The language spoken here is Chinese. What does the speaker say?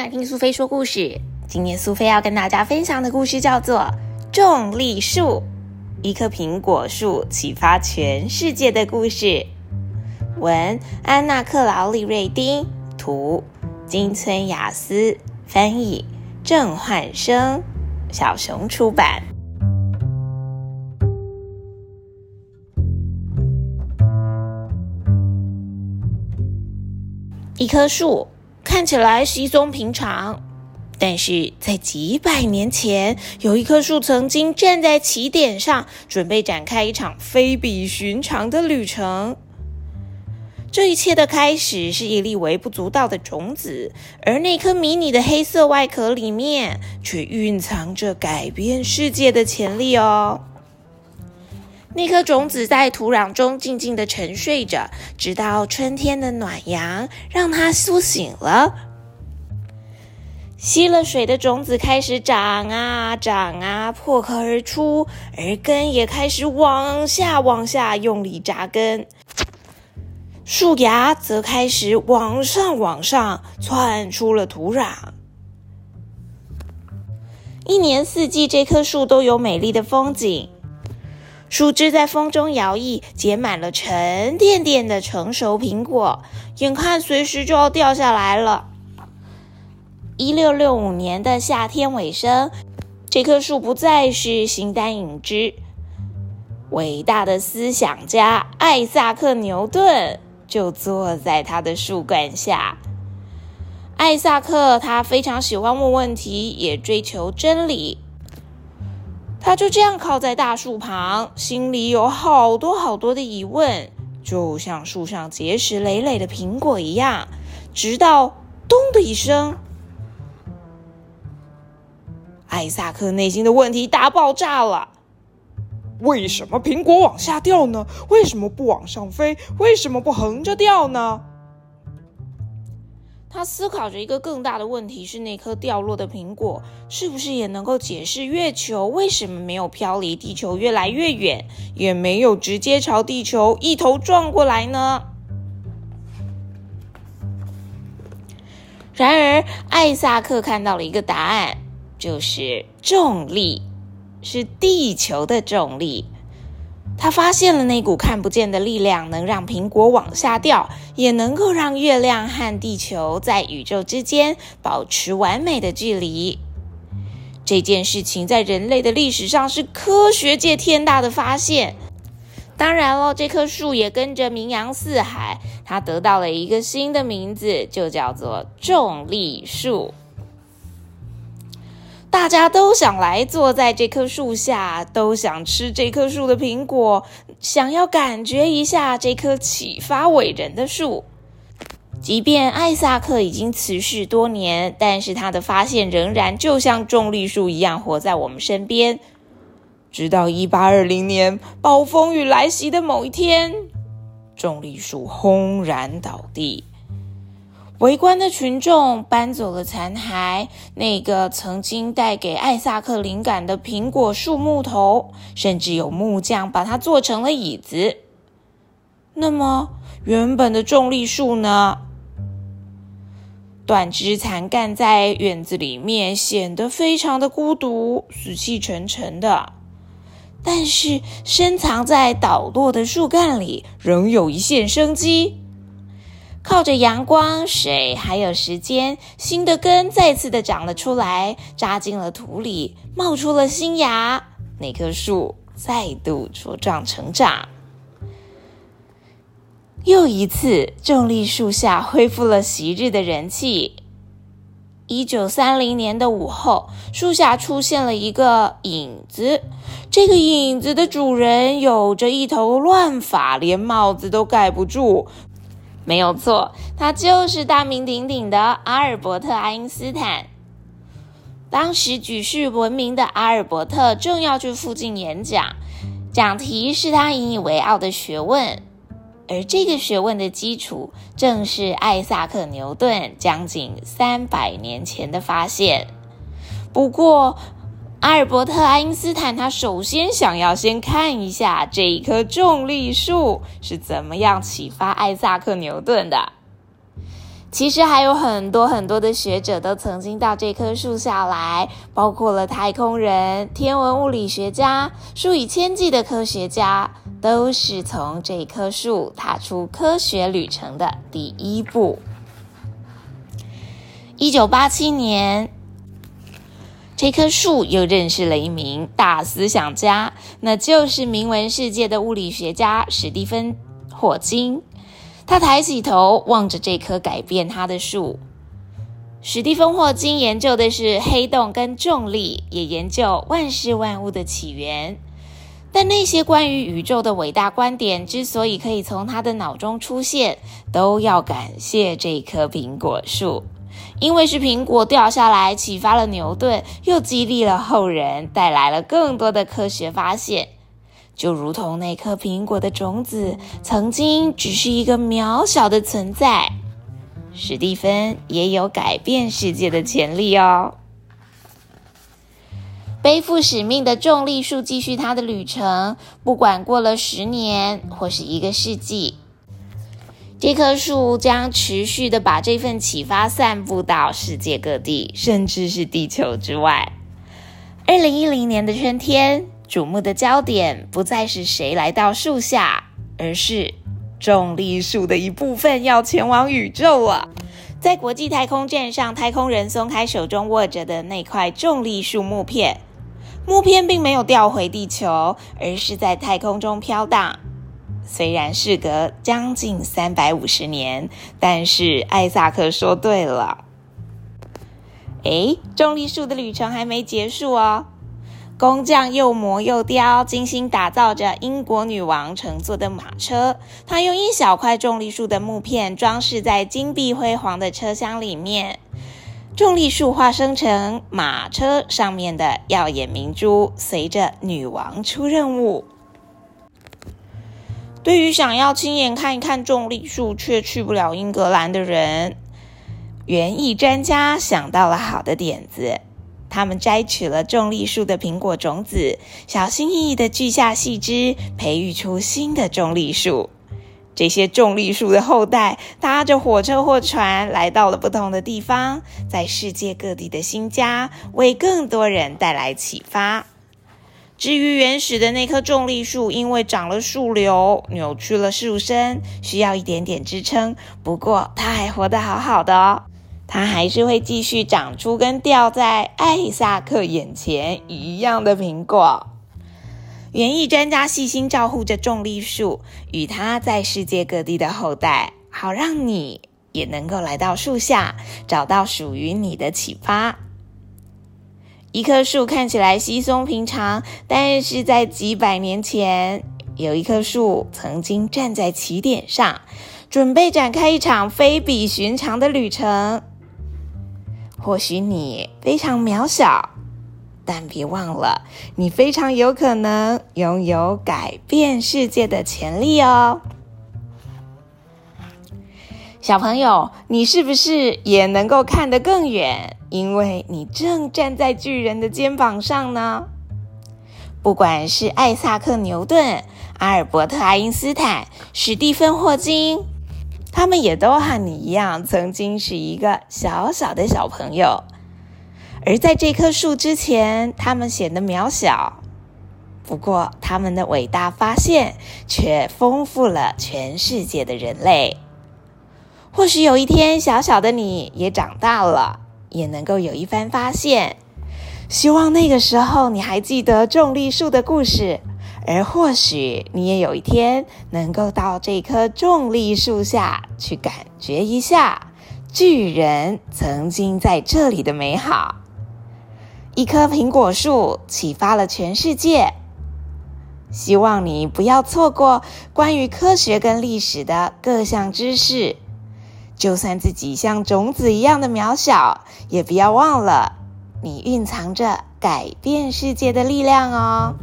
来听苏菲说故事。今天苏菲要跟大家分享的故事叫做《重力树》，一棵苹果树启发全世界的故事。文：安娜·克劳利瑞丁，图：金村雅思，翻译：郑焕生，小熊出版。一棵树看起来稀松平常，但是在几百年前，有一棵树曾经站在起点上，准备展开一场非比寻常的旅程。这一切的开始是一粒微不足道的种子，而那颗迷你的黑色外壳里面却蕴藏着改变世界的潜力哦。那颗种子在土壤中静静的沉睡着，直到春天的暖阳让它苏醒了。吸了水的种子开始长啊长啊，破壳而出，而根也开始往下往下用力扎根。树芽则开始往上往上窜出了土壤。一年四季，这棵树都有美丽的风景。树枝在风中摇曳，结满了沉甸甸的成熟苹果，眼看随时就要掉下来了。一六六五年的夏天尾声，这棵树不再是形单影只，伟大的思想家艾萨克·牛顿就坐在他的树冠下。艾萨克他非常喜欢问问题，也追求真理。他就这样靠在大树旁，心里有好多好多的疑问，就像树上结实累累的苹果一样。直到“咚”的一声，艾萨克内心的问题大爆炸了：为什么苹果往下掉呢？为什么不往上飞？为什么不横着掉呢？他思考着一个更大的问题：是那颗掉落的苹果，是不是也能够解释月球为什么没有飘离地球越来越远，也没有直接朝地球一头撞过来呢？然而，艾萨克看到了一个答案，就是重力，是地球的重力。他发现了那股看不见的力量，能让苹果往下掉，也能够让月亮和地球在宇宙之间保持完美的距离。这件事情在人类的历史上是科学界天大的发现。当然了，这棵树也跟着名扬四海，它得到了一个新的名字，就叫做重力树。大家都想来坐在这棵树下，都想吃这棵树的苹果，想要感觉一下这棵启发伟人的树。即便艾萨克已经辞世多年，但是他的发现仍然就像重力树一样活在我们身边。直到一八二零年暴风雨来袭的某一天，重力树轰然倒地。围观的群众搬走了残骸，那个曾经带给艾萨克灵感的苹果树木头，甚至有木匠把它做成了椅子。那么，原本的重力树呢？断枝残干在院子里面，显得非常的孤独，死气沉沉的。但是，深藏在倒落的树干里，仍有一线生机。靠着阳光、水还有时间，新的根再次的长了出来，扎进了土里，冒出了新芽。那棵树再度茁壮成长。又一次，重力树下恢复了昔日的人气。一九三零年的午后，树下出现了一个影子。这个影子的主人有着一头乱发，连帽子都盖不住。没有错，他就是大名鼎鼎的阿尔伯特·爱因斯坦。当时举世闻名的阿尔伯特正要去附近演讲，讲题是他引以为傲的学问，而这个学问的基础正是艾萨克·牛顿将近三百年前的发现。不过，阿尔伯特·爱因斯坦，他首先想要先看一下这一棵重力树是怎么样启发艾萨克·牛顿的。其实还有很多很多的学者都曾经到这棵树下来，包括了太空人、天文物理学家、数以千计的科学家，都是从这棵树踏出科学旅程的第一步。一九八七年，这棵树又认识了一名大思想家，那就是名闻世界的物理学家史蒂芬·霍金。他抬起头望着这棵改变他的树。史蒂芬·霍金研究的是黑洞跟重力，也研究万事万物的起源。但那些关于宇宙的伟大观点之所以可以从他的脑中出现，都要感谢这棵苹果树，因为是苹果掉下来启发了牛顿，又激励了后人，带来了更多的科学发现。就如同那颗苹果的种子曾经只是一个渺小的存在，史蒂芬也有改变世界的潜力哦。背负使命的重力树继续它的旅程，不管过了十年或是一个世纪，这棵树将持续的把这份启发散布到世界各地，甚至是地球之外。二零一零年的春天。瞩目的焦点不再是谁来到树下，而是重力树的一部分要前往宇宙了。在国际太空站上，太空人松开手中握着的那块重力树木片，木片并没有掉回地球，而是在太空中飘荡。虽然事隔将近三百五十年，但是艾萨克说对了。哎，重力树的旅程还没结束哦。工匠又磨又雕，精心打造着英国女王乘坐的马车。他用一小块重力树的木片装饰在金碧辉煌的车厢里面，重力树化生成马车上面的耀眼明珠，随着女王出任务。对于想要亲眼看一看重力树却去不了英格兰的人，园艺专家想到了好的点子。他们摘取了重力树的苹果种子，小心翼翼地锯下细枝，培育出新的重力树。这些重力树的后代搭着火车或船来到了不同的地方，在世界各地的新家为更多人带来启发。至于原始的那棵重力树，因为长了树瘤，扭曲了树身，需要一点点支撑。不过，它还活得好好的哦。它还是会继续长出跟掉在艾萨克眼前一样的苹果。园艺专家细心照护着重力树与它在世界各地的后代，好让你也能够来到树下，找到属于你的启发。一棵树看起来稀松平常，但是在几百年前，有一棵树曾经站在起点上，准备展开一场非比寻常的旅程。或许你非常渺小，但别忘了，你非常有可能拥有改变世界的潜力哦。小朋友，你是不是也能够看得更远？因为你正站在巨人的肩膀上呢。不管是艾萨克·牛顿、阿尔伯特·爱因斯坦、史蒂芬·霍金。他们也都和你一样，曾经是一个小小的小朋友，而在这棵树之前，他们显得渺小。不过，他们的伟大发现却丰富了全世界的人类。或许有一天，小小的你也长大了，也能够有一番发现。希望那个时候，你还记得重力树的故事。而或许你也有一天能够到这棵重力树下去感觉一下巨人曾经在这里的美好。一棵苹果树启发了全世界，希望你不要错过关于科学跟历史的各项知识。就算自己像种子一样的渺小，也不要忘了你蕴藏着改变世界的力量哦。